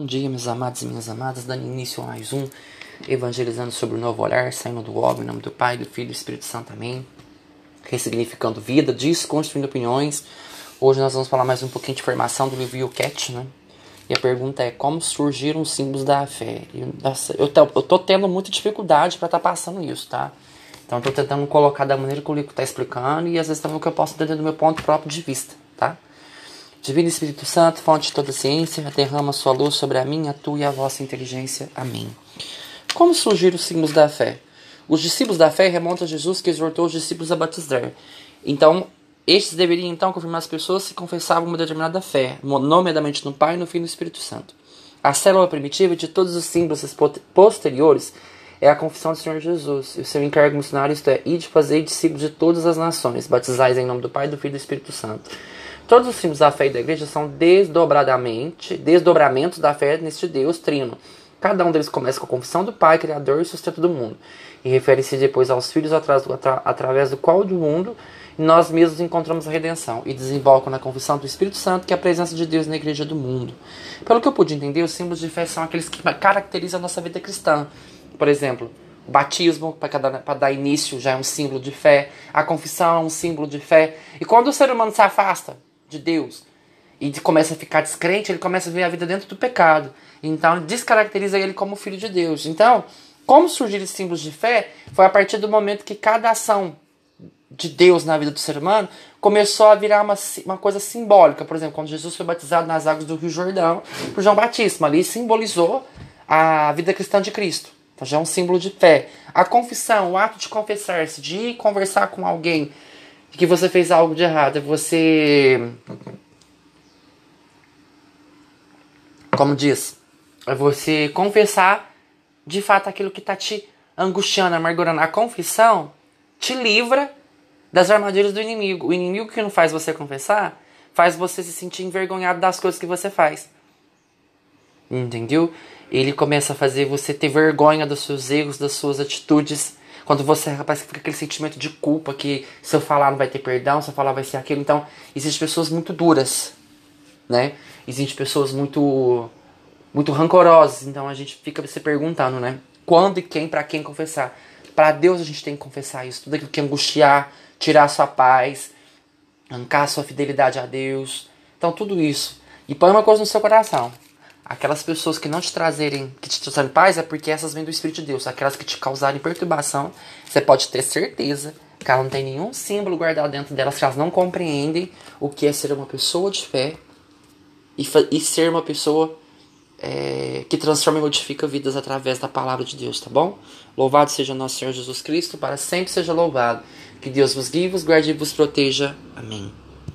Bom dia, meus amados e minhas amadas, dando início a mais um Evangelizando sobre o Novo Olhar, saindo do óbvio, em nome do Pai, do Filho e do Espírito Santo, amém. Ressignificando vida, desconstruindo opiniões. Hoje nós vamos falar mais um pouquinho de formação do livro Cat, né? E a pergunta é como surgiram os símbolos da fé? Eu, eu, eu tô tendo muita dificuldade para estar tá passando isso, tá? Então eu tô tentando colocar da maneira que o livro está explicando e às vezes também o que eu posso entender do meu ponto próprio de vista, tá? Divino Espírito Santo, fonte de toda ciência, derrama sua luz sobre a minha, a tua e a vossa inteligência. Amém. Como surgiram os símbolos da fé? Os discípulos da fé remontam a Jesus que exortou os discípulos a batizar. Então, estes deveriam então confirmar as pessoas se confessavam uma determinada fé, nomeadamente no Pai, no Filho e no Espírito Santo. A célula primitiva de todos os símbolos posteriores é a confissão do Senhor Jesus. E o seu encargo missionário isto é, ide fazer discípulos de todas as nações, batizais em nome do Pai, do Filho e do Espírito Santo Todos os símbolos da fé e da igreja são desdobradamente, desdobramentos da fé neste Deus trino. Cada um deles começa com a confissão do Pai, Criador e sustento do mundo, e refere-se depois aos filhos através do, através do qual do mundo nós mesmos encontramos a redenção, e desembocam na confissão do Espírito Santo, que é a presença de Deus na igreja do mundo. Pelo que eu pude entender, os símbolos de fé são aqueles que caracterizam a nossa vida cristã. Por exemplo, o batismo, para dar início, já é um símbolo de fé. A confissão é um símbolo de fé. E quando o ser humano se afasta de Deus e começa a ficar descrente, ele começa a ver a vida dentro do pecado. Então descaracteriza ele como filho de Deus. Então, como surgiram esses símbolos de fé foi a partir do momento que cada ação de Deus na vida do ser humano começou a virar uma, uma coisa simbólica. Por exemplo, quando Jesus foi batizado nas águas do Rio Jordão por João Batista, ali simbolizou a vida cristã de Cristo. Então já é um símbolo de fé. A confissão, o ato de confessar-se, de conversar com alguém, que você fez algo de errado, é você. Como diz, é você confessar de fato aquilo que está te angustiando, amargurando. A confissão te livra das armadilhas do inimigo. O inimigo que não faz você confessar faz você se sentir envergonhado das coisas que você faz. Entendeu? Ele começa a fazer você ter vergonha dos seus erros, das suas atitudes. Quando você, rapaz, fica aquele sentimento de culpa que se eu falar não vai ter perdão, se eu falar vai ser aquilo. Então, existem pessoas muito duras, né? Existem pessoas muito muito rancorosas. Então a gente fica se perguntando, né? Quando e quem, para quem confessar? Para Deus a gente tem que confessar isso. Tudo aquilo que angustiar, tirar a sua paz, arrancar a sua fidelidade a Deus. Então tudo isso. E põe uma coisa no seu coração. Aquelas pessoas que não te trazerem, que te trouxerem paz, é porque essas vêm do Espírito de Deus. Aquelas que te causarem perturbação, você pode ter certeza que ela não tem nenhum símbolo guardado dentro delas, que elas não compreendem o que é ser uma pessoa de fé e, e ser uma pessoa é, que transforma e modifica vidas através da palavra de Deus, tá bom? Louvado seja nosso Senhor Jesus Cristo, para sempre seja louvado. Que Deus vos guie, vos guarde e vos proteja. Amém.